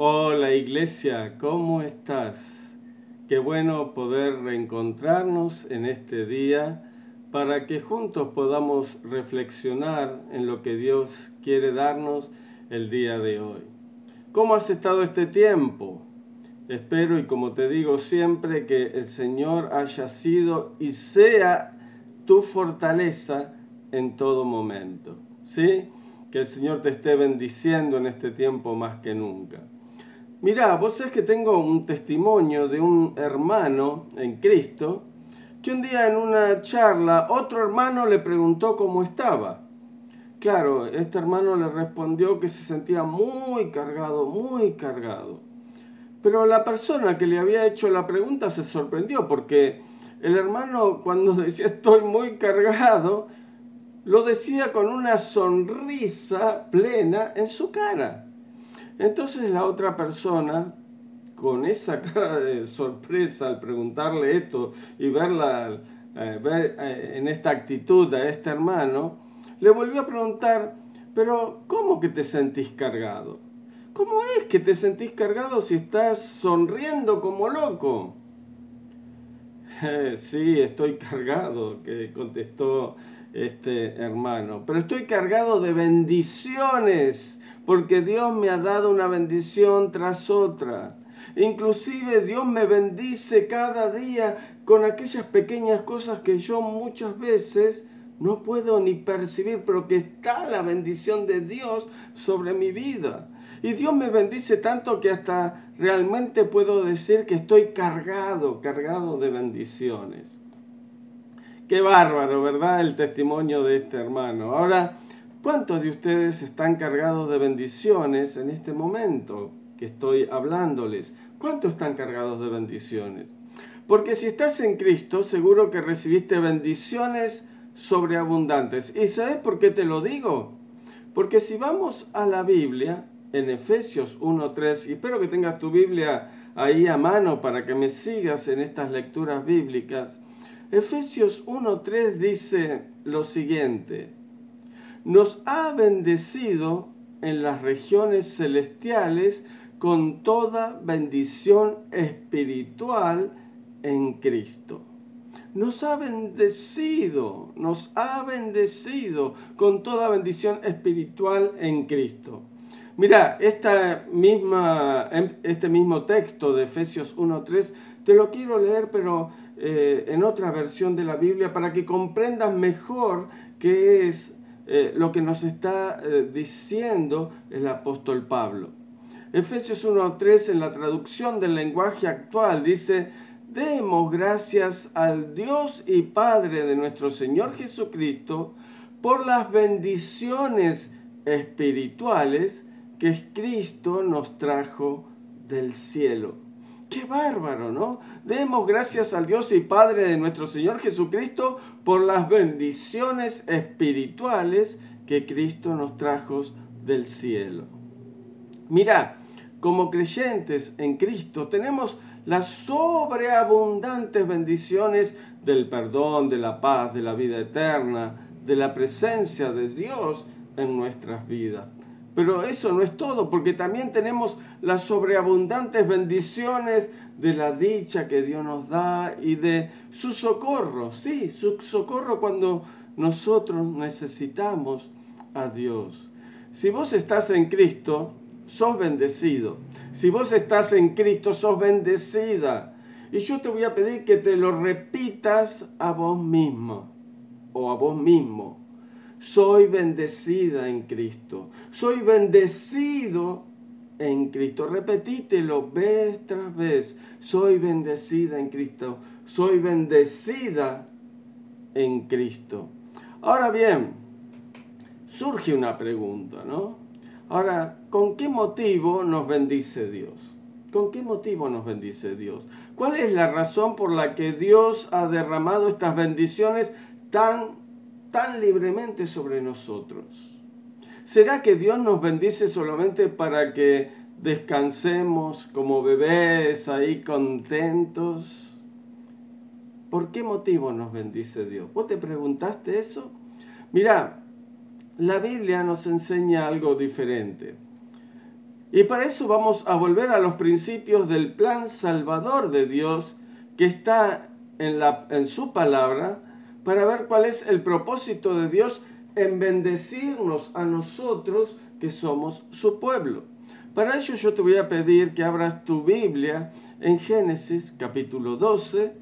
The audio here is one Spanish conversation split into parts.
Hola iglesia, ¿cómo estás? Qué bueno poder reencontrarnos en este día para que juntos podamos reflexionar en lo que Dios quiere darnos el día de hoy. ¿Cómo has estado este tiempo? Espero y como te digo siempre que el Señor haya sido y sea tu fortaleza en todo momento. ¿Sí? Que el Señor te esté bendiciendo en este tiempo más que nunca. Mira, vos sabés que tengo un testimonio de un hermano en Cristo que un día en una charla otro hermano le preguntó cómo estaba. Claro, este hermano le respondió que se sentía muy cargado, muy cargado. Pero la persona que le había hecho la pregunta se sorprendió porque el hermano cuando decía estoy muy cargado, lo decía con una sonrisa plena en su cara. Entonces la otra persona, con esa cara de sorpresa al preguntarle esto y verla, eh, ver eh, en esta actitud a este hermano, le volvió a preguntar, pero ¿cómo que te sentís cargado? ¿Cómo es que te sentís cargado si estás sonriendo como loco? sí, estoy cargado, contestó este hermano, pero estoy cargado de bendiciones porque Dios me ha dado una bendición tras otra. Inclusive Dios me bendice cada día con aquellas pequeñas cosas que yo muchas veces no puedo ni percibir, pero que está la bendición de Dios sobre mi vida. Y Dios me bendice tanto que hasta realmente puedo decir que estoy cargado, cargado de bendiciones. Qué bárbaro, ¿verdad? El testimonio de este hermano. Ahora, ¿Cuántos de ustedes están cargados de bendiciones en este momento que estoy hablándoles? ¿Cuántos están cargados de bendiciones? Porque si estás en Cristo, seguro que recibiste bendiciones sobreabundantes. ¿Y sabes por qué te lo digo? Porque si vamos a la Biblia, en Efesios 1.3, y espero que tengas tu Biblia ahí a mano para que me sigas en estas lecturas bíblicas, Efesios 1.3 dice lo siguiente, nos ha bendecido en las regiones celestiales con toda bendición espiritual en Cristo. Nos ha bendecido, nos ha bendecido con toda bendición espiritual en Cristo. Mira, esta misma, este mismo texto de Efesios 1.3 te lo quiero leer, pero eh, en otra versión de la Biblia, para que comprendas mejor qué es eh, lo que nos está eh, diciendo el apóstol Pablo. Efesios 1.3 en la traducción del lenguaje actual dice, demos gracias al Dios y Padre de nuestro Señor Jesucristo por las bendiciones espirituales que Cristo nos trajo del cielo. Qué bárbaro, ¿no? Demos gracias al Dios y Padre de nuestro Señor Jesucristo por las bendiciones espirituales que Cristo nos trajo del cielo. Mira, como creyentes en Cristo tenemos las sobreabundantes bendiciones del perdón, de la paz, de la vida eterna, de la presencia de Dios en nuestras vidas. Pero eso no es todo, porque también tenemos las sobreabundantes bendiciones de la dicha que Dios nos da y de su socorro, sí, su socorro cuando nosotros necesitamos a Dios. Si vos estás en Cristo, sos bendecido. Si vos estás en Cristo, sos bendecida. Y yo te voy a pedir que te lo repitas a vos mismo o a vos mismo soy bendecida en Cristo. Soy bendecido en Cristo. Repetítelo vez tras vez. Soy bendecida en Cristo. Soy bendecida en Cristo. Ahora bien, surge una pregunta, ¿no? Ahora, ¿con qué motivo nos bendice Dios? ¿Con qué motivo nos bendice Dios? ¿Cuál es la razón por la que Dios ha derramado estas bendiciones tan tan libremente sobre nosotros? ¿Será que Dios nos bendice solamente para que descansemos como bebés ahí contentos? ¿Por qué motivo nos bendice Dios? ¿Vos te preguntaste eso? Mira, la Biblia nos enseña algo diferente. Y para eso vamos a volver a los principios del plan salvador de Dios que está en, la, en su palabra para ver cuál es el propósito de Dios en bendecirnos a nosotros que somos su pueblo. Para ello yo te voy a pedir que abras tu Biblia en Génesis capítulo 12,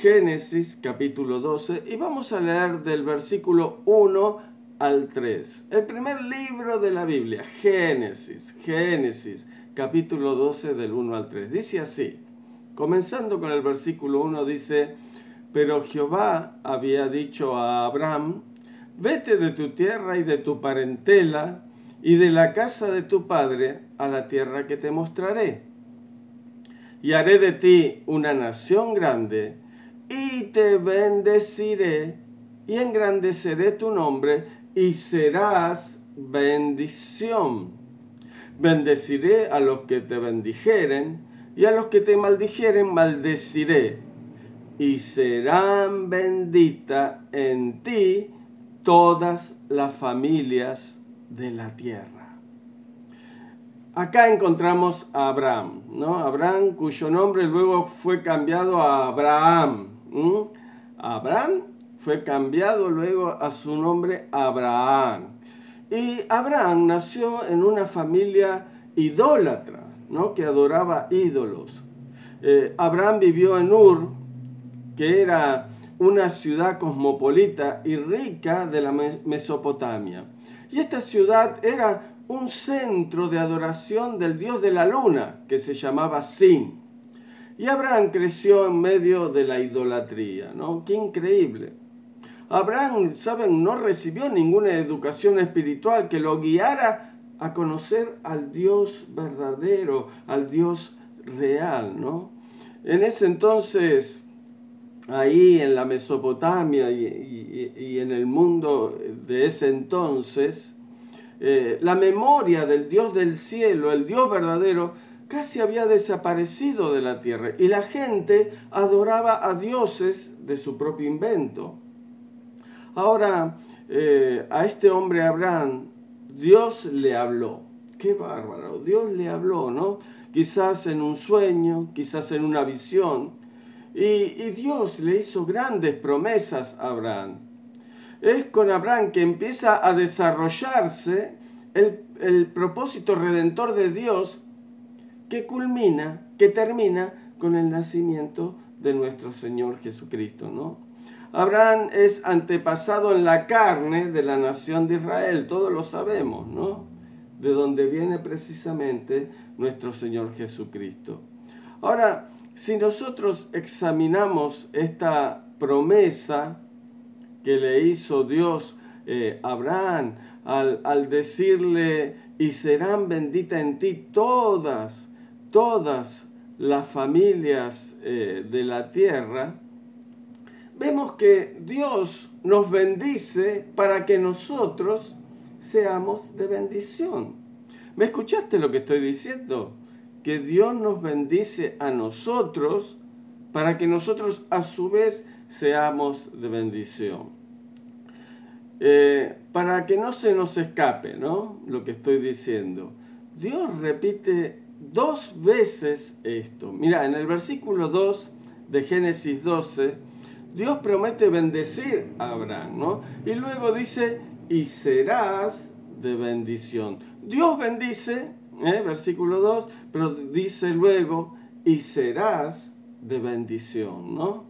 Génesis capítulo 12, y vamos a leer del versículo 1 al 3. El primer libro de la Biblia, Génesis, Génesis capítulo 12 del 1 al 3. Dice así, comenzando con el versículo 1, dice, pero Jehová había dicho a Abraham, vete de tu tierra y de tu parentela y de la casa de tu padre a la tierra que te mostraré. Y haré de ti una nación grande, y te bendeciré, y engrandeceré tu nombre, y serás bendición. Bendeciré a los que te bendijeren, y a los que te maldijeren maldeciré, y serán benditas en ti todas las familias de la tierra. Acá encontramos a Abraham, ¿no? Abraham cuyo nombre luego fue cambiado a Abraham. Abraham fue cambiado luego a su nombre Abraham. Y Abraham nació en una familia idólatra, ¿no? que adoraba ídolos. Eh, Abraham vivió en Ur, que era una ciudad cosmopolita y rica de la Mesopotamia. Y esta ciudad era un centro de adoración del dios de la luna, que se llamaba Sin. Y Abraham creció en medio de la idolatría, ¿no? Qué increíble. Abraham, saben, no recibió ninguna educación espiritual que lo guiara a conocer al Dios verdadero, al Dios real, ¿no? En ese entonces, ahí en la Mesopotamia y, en el mundo de ese entonces, eh, la memoria del Dios del cielo, el Dios verdadero, casi había desaparecido de la tierra y la gente adoraba a dioses de su propio invento. Ahora, eh, a este hombre Abraham, Dios le habló. Qué bárbaro, Dios le habló, ¿no? Quizás en un sueño, quizás en una visión. Y, Dios le hizo grandes promesas a Abraham. Es con Abraham que empieza a desarrollarse el, el propósito redentor de Dios que culmina, que termina con el nacimiento de nuestro Señor Jesucristo, ¿no? Abraham es antepasado en la carne de la nación de Israel, todos lo sabemos, ¿no? De donde viene precisamente nuestro Señor Jesucristo. Ahora, si nosotros examinamos esta promesa que le hizo Dios eh, a Abraham al, decirle, y serán benditas en ti todas, todas las familias eh, de la tierra, vemos que Dios nos bendice para que nosotros seamos de bendición. ¿Me escuchaste lo que estoy diciendo? Que Dios nos bendice a nosotros para que nosotros a su vez seamos de bendición. Eh, para que no se nos escape, ¿no? Lo que estoy diciendo. Dios repite dos veces esto. Mira, en el versículo 2 de Génesis 12, Dios promete bendecir a Abraham, ¿no? Y luego dice, y serás de bendición. Dios bendice, ¿eh? versículo 2, pero dice luego, y serás de bendición, ¿no?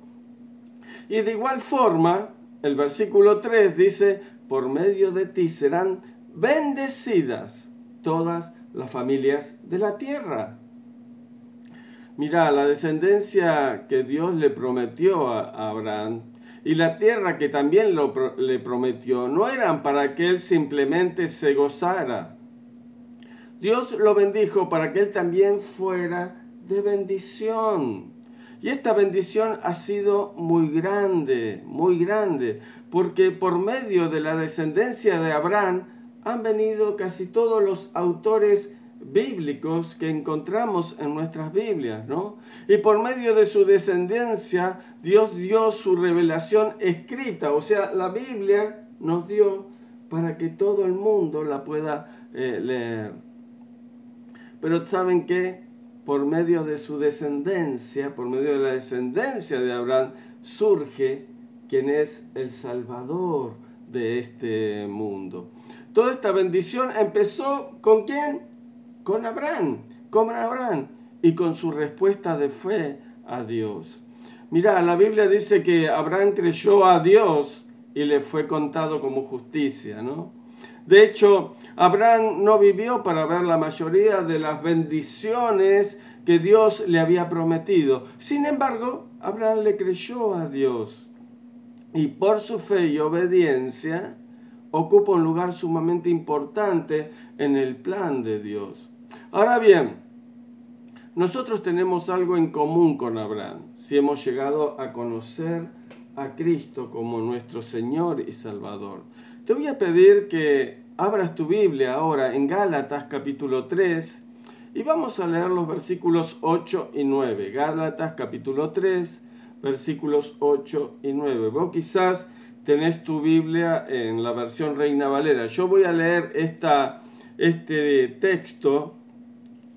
Y de igual forma, el versículo 3 dice, por medio de ti serán bendecidas todas las familias de la tierra. Mira, la descendencia que Dios le prometió a Abraham y la tierra que también le prometió no eran para que él simplemente se gozara. Dios lo bendijo para que él también fuera de bendición. Y esta bendición ha sido muy grande, muy grande, porque por medio de la descendencia de Abraham han venido casi todos los autores bíblicos que encontramos en nuestras Biblias, ¿no? Y por medio de su descendencia, Dios dio su revelación escrita, o sea, la Biblia nos dio para que todo el mundo la pueda eh, leer. Pero saben que por medio de su descendencia, por medio de la descendencia de Abraham, surge quien es el Salvador de este mundo. Toda esta bendición empezó con quién? Con Abraham, con Abraham y con su respuesta de fe a Dios. Mira, la Biblia dice que Abraham creyó a Dios y le fue contado como justicia, ¿no? De hecho, Abraham no vivió para ver la mayoría de las bendiciones que Dios le había prometido. Sin embargo, Abraham le creyó a Dios y por su fe y obediencia ocupa un lugar sumamente importante en el plan de Dios. Ahora bien, nosotros tenemos algo en común con Abraham, si hemos llegado a conocer a Cristo como nuestro Señor y Salvador. Te voy a pedir que abras tu Biblia ahora en Gálatas capítulo 3 y vamos a leer los versículos 8 y 9. Gálatas capítulo 3, versículos 8 y 9. Vos quizás tenés tu Biblia en la versión Reina Valera. Yo voy a leer esta, este texto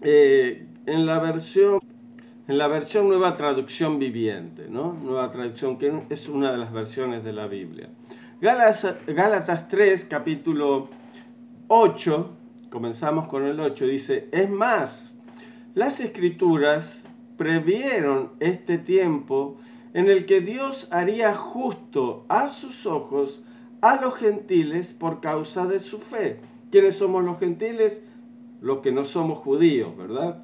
eh, en la versión en la versión Nueva Traducción Viviente, ¿no? Nueva Traducción, que es una de las versiones de la Biblia. Gálatas, 3, capítulo 8, comenzamos con el 8, dice, es más, las escrituras previeron este tiempo en el que Dios haría justo a sus ojos a los gentiles por causa de su fe. ¿Quiénes somos los gentiles? Los que no somos judíos, ¿verdad?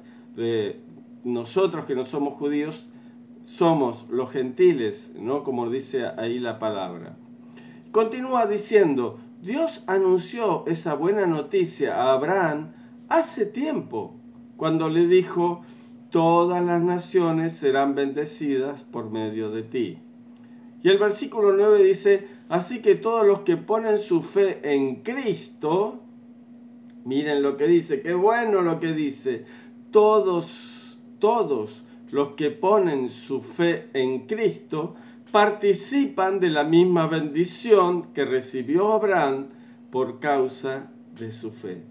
nosotros que no somos judíos somos los gentiles, ¿no? Como dice ahí la palabra. Continúa diciendo, Dios anunció esa buena noticia a Abraham hace tiempo, cuando le dijo, todas las naciones serán bendecidas por medio de ti. Y el versículo 9 dice, así que todos los que ponen su fe en Cristo, miren lo que dice, qué bueno lo que dice, todos, todos los que ponen su fe en Cristo, participan de la misma bendición que recibió Abraham por causa de su fe.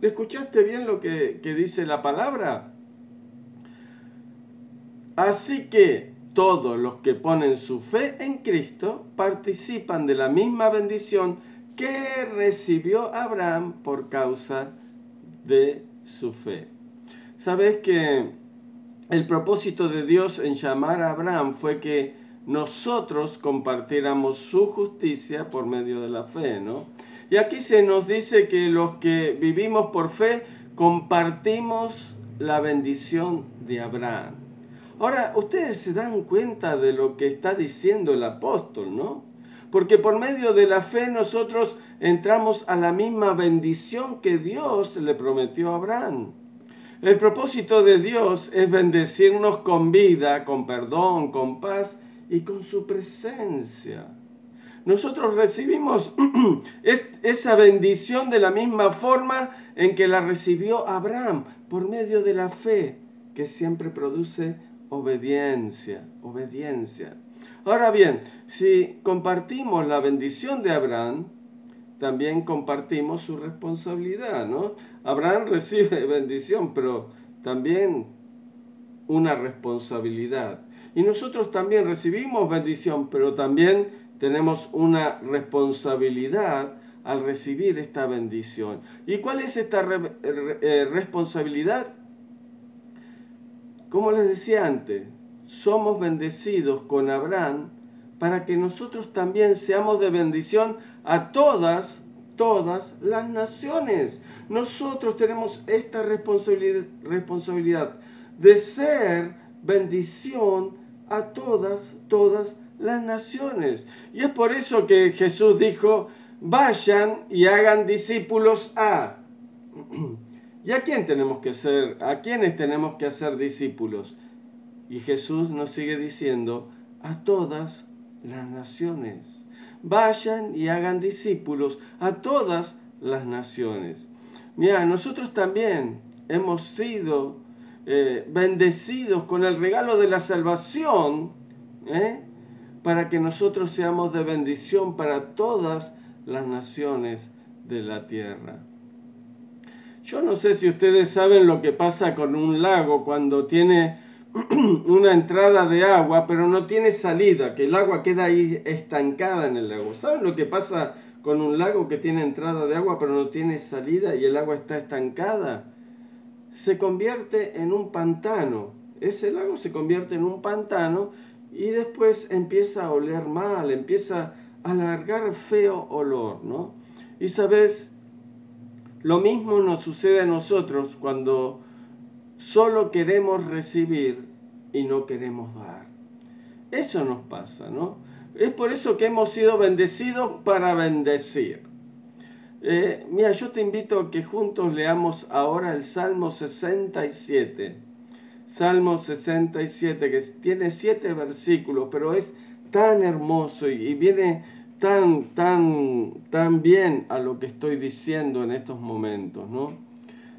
¿Escuchaste bien lo que, que dice la palabra? Así que todos los que ponen su fe en Cristo participan de la misma bendición que recibió Abraham por causa de su fe. Sabes que el propósito de Dios en llamar a Abraham fue que nosotros compartiéramos su justicia por medio de la fe, ¿no? Y aquí se nos dice que los que vivimos por fe compartimos la bendición de Abraham. Ahora, ustedes se dan cuenta de lo que está diciendo el apóstol, ¿no? Porque por medio de la fe nosotros entramos a la misma bendición que Dios le prometió a Abraham. El propósito de Dios es bendecirnos con vida, con perdón, con paz y con su presencia. Nosotros recibimos esa bendición de la misma forma en que la recibió Abraham, por medio de la fe, que siempre produce obediencia, obediencia. Ahora bien, si compartimos la bendición de Abraham, también compartimos su responsabilidad, ¿no? Abraham recibe bendición, pero también una responsabilidad. Y nosotros también recibimos bendición, pero también tenemos una responsabilidad al recibir esta bendición. ¿Y cuál es esta eh, responsabilidad? Como les decía antes, somos bendecidos con Abraham para que nosotros también seamos de bendición a todas, todas las naciones. Nosotros tenemos esta responsabilidad, responsabilidad de ser bendición a todas, todas las naciones. Y es por eso que Jesús dijo, vayan y hagan discípulos a... ¿Y a quién tenemos que ser? ¿A quiénes tenemos que hacer discípulos? Y Jesús nos sigue diciendo, a todas las naciones. Vayan y hagan discípulos a todas las naciones. Mira, nosotros también hemos sido eh, bendecidos con el regalo de la salvación, ¿eh? para que nosotros seamos de bendición para todas las naciones de la tierra. Yo no sé si ustedes saben lo que pasa con un lago cuando tiene una entrada de agua, pero no tiene salida, que el agua queda ahí estancada en el lago. ¿Saben lo que pasa con un lago que tiene entrada de agua, pero no tiene salida y el agua está estancada? Se convierte en un pantano. Ese lago se convierte en un pantano y después empieza a oler mal, empieza a largar feo olor, ¿no? Y sabes, lo mismo nos sucede a nosotros cuando solo queremos recibir y no queremos dar. Eso nos pasa, ¿no? Es por eso que hemos sido bendecidos para bendecir. Eh, mira, yo te invito a que juntos leamos ahora el Salmo 67. Salmo 67, que tiene siete versículos, pero es tan hermoso y, y viene tan, tan, tan bien a lo que estoy diciendo en estos momentos, ¿no?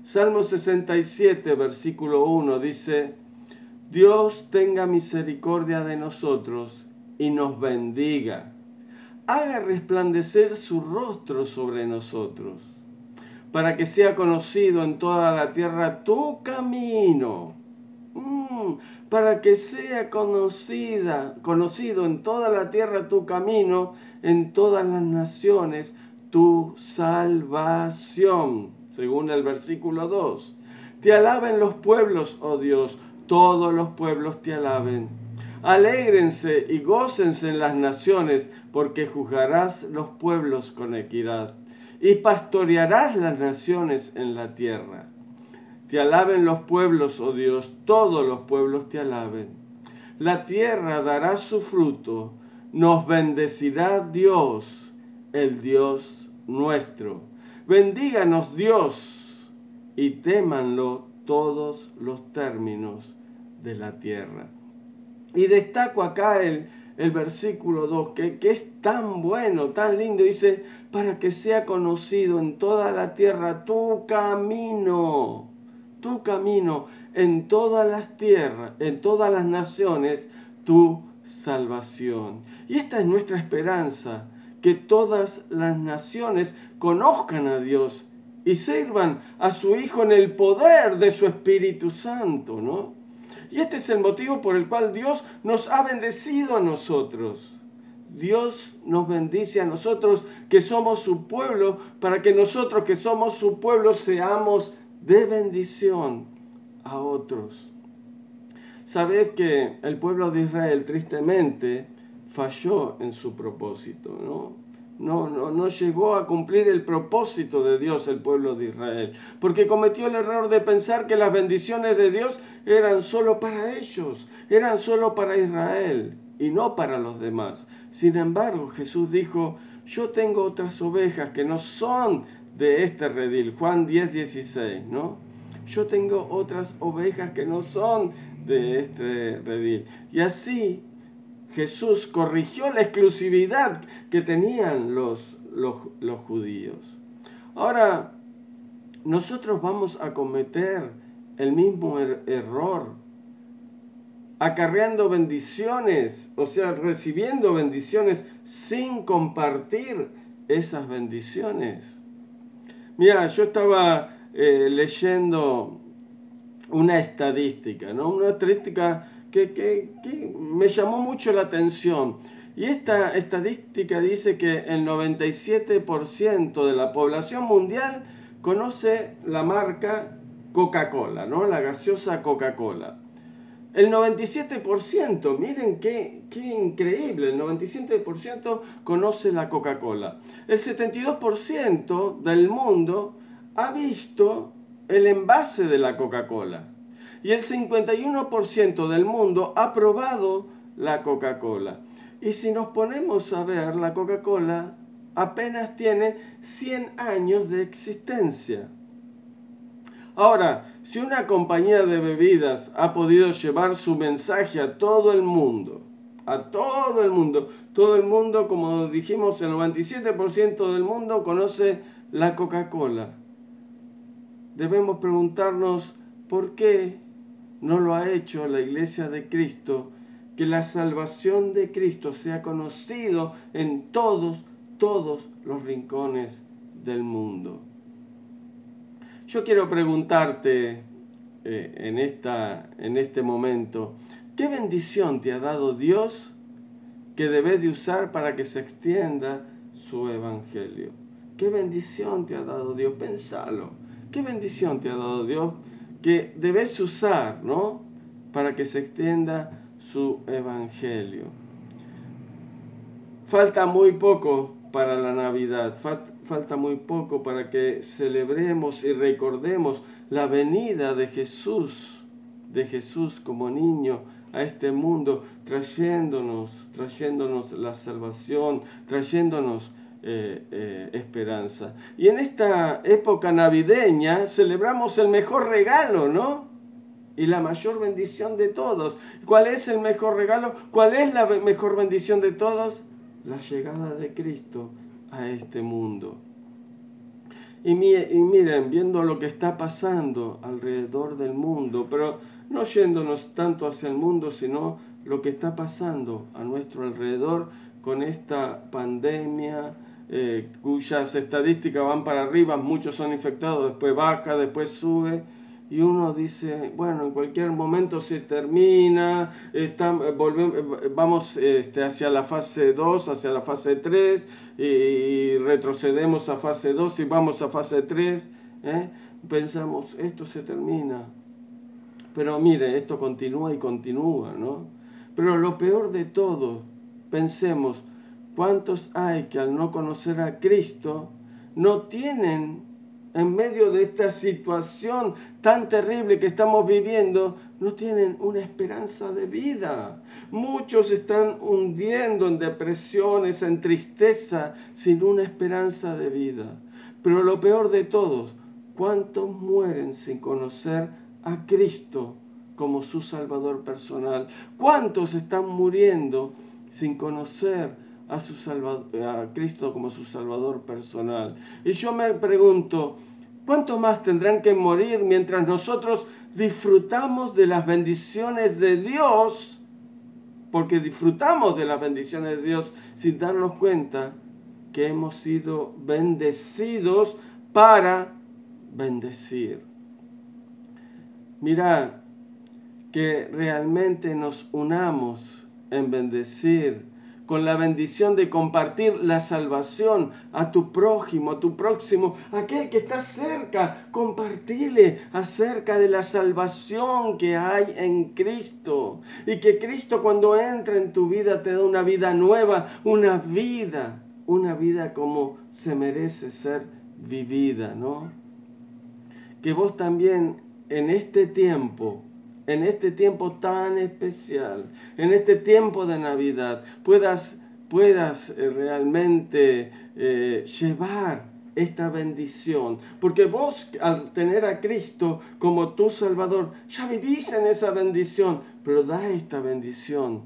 Salmo 67, versículo 1 dice, Dios tenga misericordia de nosotros y nos bendiga. Haga resplandecer su rostro sobre nosotros, para que sea conocido en toda la tierra tu camino. Mm, para que sea conocida, conocido en toda la tierra tu camino, en todas las naciones tu salvación, según el versículo 2. Te alaben los pueblos, oh Dios, todos los pueblos te alaben. Alégrense y gócense en las naciones, porque juzgarás los pueblos con equidad y pastorearás las naciones en la tierra. Te alaben los pueblos, oh Dios, todos los pueblos te alaben. La tierra dará su fruto, nos bendecirá Dios, el Dios nuestro. Bendíganos Dios y témanlo todos los términos de la tierra. Y destaco acá el, el versículo 2, que, que, es tan bueno, tan lindo. Dice, para que sea conocido en toda la tierra tu camino tu camino en todas las tierras, en todas las naciones, tu salvación. Y esta es nuestra esperanza, que todas las naciones conozcan a Dios y sirvan a su Hijo en el poder de su Espíritu Santo, ¿no? Y este es el motivo por el cual Dios nos ha bendecido a nosotros. Dios nos bendice a nosotros que somos su pueblo, para que nosotros que somos su pueblo seamos de bendición a otros. Sabes que el pueblo de Israel tristemente falló en su propósito, ¿no? No, no, no llegó a cumplir el propósito de Dios el pueblo de Israel, porque cometió el error de pensar que las bendiciones de Dios eran solo para ellos, eran solo para Israel y no para los demás. Sin embargo, Jesús dijo, yo tengo otras ovejas que no son de este redil, Juan 10, 16, ¿no? Yo tengo otras ovejas que no son de este redil. Y así Jesús corrigió la exclusividad que tenían los, los, judíos. Ahora, nosotros vamos a cometer el mismo er, error, acarreando bendiciones, o sea, recibiendo bendiciones sin compartir esas bendiciones. Mira, yo estaba eh, leyendo una estadística, ¿no? Una estadística que, que, que me llamó mucho la atención. Y esta estadística dice que el 97% de la población mundial conoce la marca Coca-Cola, ¿no? La gaseosa Coca-Cola. El 97%, miren qué, qué increíble, el 97% conoce la Coca-Cola. El 72% del mundo ha visto el envase de la Coca-Cola. Y el 51% del mundo ha probado la Coca-Cola. Y si nos ponemos a ver, la Coca-Cola apenas tiene 100 años de existencia. Ahora, si una compañía de bebidas ha podido llevar su mensaje a todo el mundo, a todo el mundo, todo el mundo, como dijimos, el 97% del mundo conoce la Coca-Cola. Debemos preguntarnos por qué no lo ha hecho la Iglesia de Cristo, que la salvación de Cristo sea conocido en todos, todos los rincones del mundo. yo quiero preguntarte eh, en, esta, en este momento, ¿qué bendición te ha dado Dios que debes de usar para que se extienda su evangelio? ¿Qué bendición te ha dado Dios? Pensalo. ¿Qué bendición te ha dado Dios que debes usar, ¿no? Para que se extienda su evangelio. Falta muy poco para la Navidad, falta muy poco para que celebremos y recordemos la venida de Jesús, de Jesús como niño a este mundo, trayéndonos, trayéndonos la salvación, trayéndonos eh, eh, esperanza. Y en esta época navideña celebramos el mejor regalo, ¿no? Y la mayor bendición de todos. ¿Cuál es el mejor regalo? ¿Cuál es la mejor bendición de todos? La llegada de Cristo a este mundo. Y, miren, viendo lo que está pasando alrededor del mundo, pero no yéndonos tanto hacia el mundo, sino lo que está pasando a nuestro alrededor con esta pandemia, eh, cuyas estadísticas van para arriba, muchos son infectados, después baja, después sube, y uno dice, bueno, en cualquier momento se termina, vamos este, hacia la fase 2, hacia la fase 3, y, retrocedemos a fase 2 y vamos a fase 3, ¿eh? pensamos, esto se termina. Pero mire, esto continúa y continúa, ¿no? Pero lo peor de todo, pensemos, ¿Cuántos hay que al no conocer a Cristo no tienen, en medio de esta situación tan terrible que estamos viviendo, no tienen una esperanza de vida? Muchos están hundiendo en depresiones, en tristeza, sin una esperanza de vida. Pero lo peor de todos, ¿cuántos mueren sin conocer a Cristo como su Salvador personal? ¿Cuántos están muriendo sin conocer a, su a Cristo como su Salvador personal. Y yo me pregunto, ¿cuánto más tendrán que morir mientras nosotros disfrutamos de las bendiciones de Dios? Porque disfrutamos de las bendiciones de Dios sin darnos cuenta que hemos sido bendecidos para bendecir. Mira, que realmente nos unamos en bendecir con la bendición de compartir la salvación a tu prójimo, a tu próximo, aquel que está cerca. Compartile acerca de la salvación que hay en Cristo. Y que Cristo cuando entra en tu vida te da una vida nueva, una vida, una vida como se merece ser vivida, ¿no? Que vos también en este tiempo en este tiempo tan especial, en este tiempo de Navidad, puedas, puedas eh, realmente eh, llevar esta bendición. Porque vos al tener a Cristo como tu Salvador, ya vivís en esa bendición, pero da esta bendición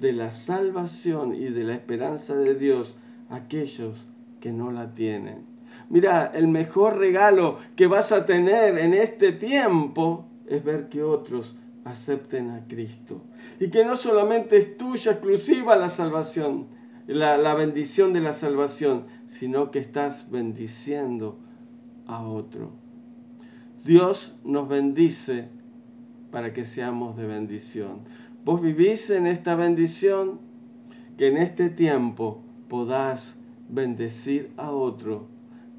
de la salvación y de la esperanza de Dios a aquellos que no la tienen. Mira, el mejor regalo que vas a tener en este tiempo es ver que otros acepten a Cristo. Y que no solamente es tuya exclusiva la salvación, la, la bendición de la salvación, sino que estás bendiciendo a otro. Dios nos bendice para que seamos de bendición. Vos vivís en esta bendición, que en este tiempo podás bendecir a otro,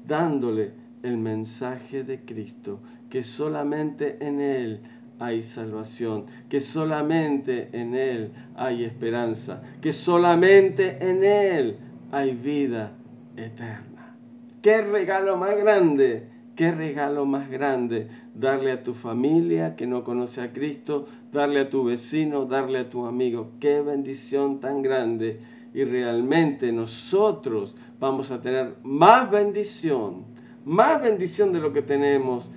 dándole el mensaje de Cristo, que solamente en Él hay salvación, que solamente en Él hay esperanza, que solamente en Él hay vida eterna. ¿Qué regalo más grande? ¿Qué regalo más grande? Darle a tu familia que no conoce a Cristo, darle a tu vecino, darle a tu amigo. Qué bendición tan grande. Y realmente nosotros vamos a tener más bendición más bendición de lo que tenemos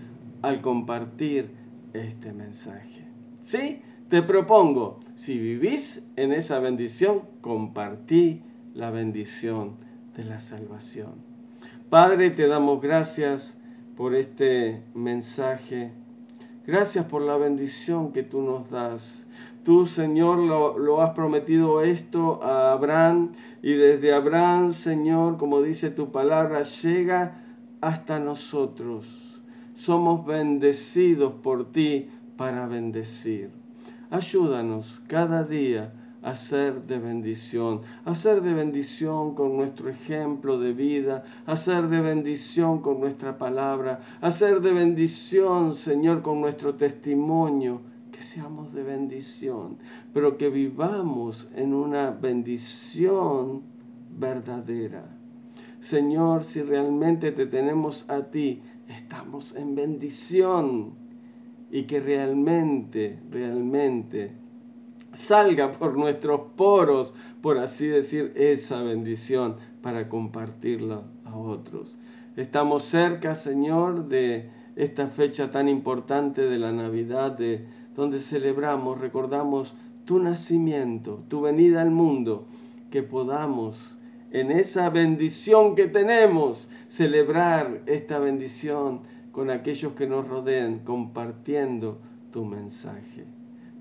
al compartir este mensaje. ¿Sí? Te propongo, si vivís en esa bendición, compartí la bendición de la salvación. Padre, te damos gracias por este mensaje. Gracias por la bendición que tú nos das. Tú, Señor, lo, has prometido esto a Abraham y desde Abraham, Señor, como dice tu palabra, llega hasta nosotros. somos bendecidos por ti para bendecir. Ayúdanos cada día a ser de bendición, a ser de bendición con nuestro ejemplo de vida, a ser de bendición con nuestra palabra, a ser de bendición, Señor, con nuestro testimonio, que seamos de bendición, pero que vivamos en una bendición verdadera. Señor, si realmente te tenemos a ti, estamos en bendición y que realmente, realmente salga por nuestros poros, por así decir, esa bendición para compartirla a otros. Estamos cerca, Señor, de esta fecha tan importante de la Navidad, de, donde celebramos, recordamos tu nacimiento, tu venida al mundo, que podamos en esa bendición que tenemos, celebrar esta bendición con aquellos que nos rodean, compartiendo tu mensaje.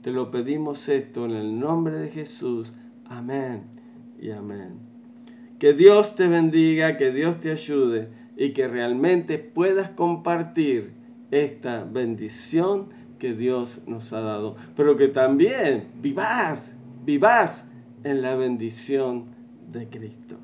Te lo pedimos esto en el nombre de Jesús. Amén y amén. Que Dios te bendiga, que Dios te ayude y que realmente puedas compartir esta bendición que Dios nos ha dado. Pero que también vivas, vivas en la bendición de Cristo.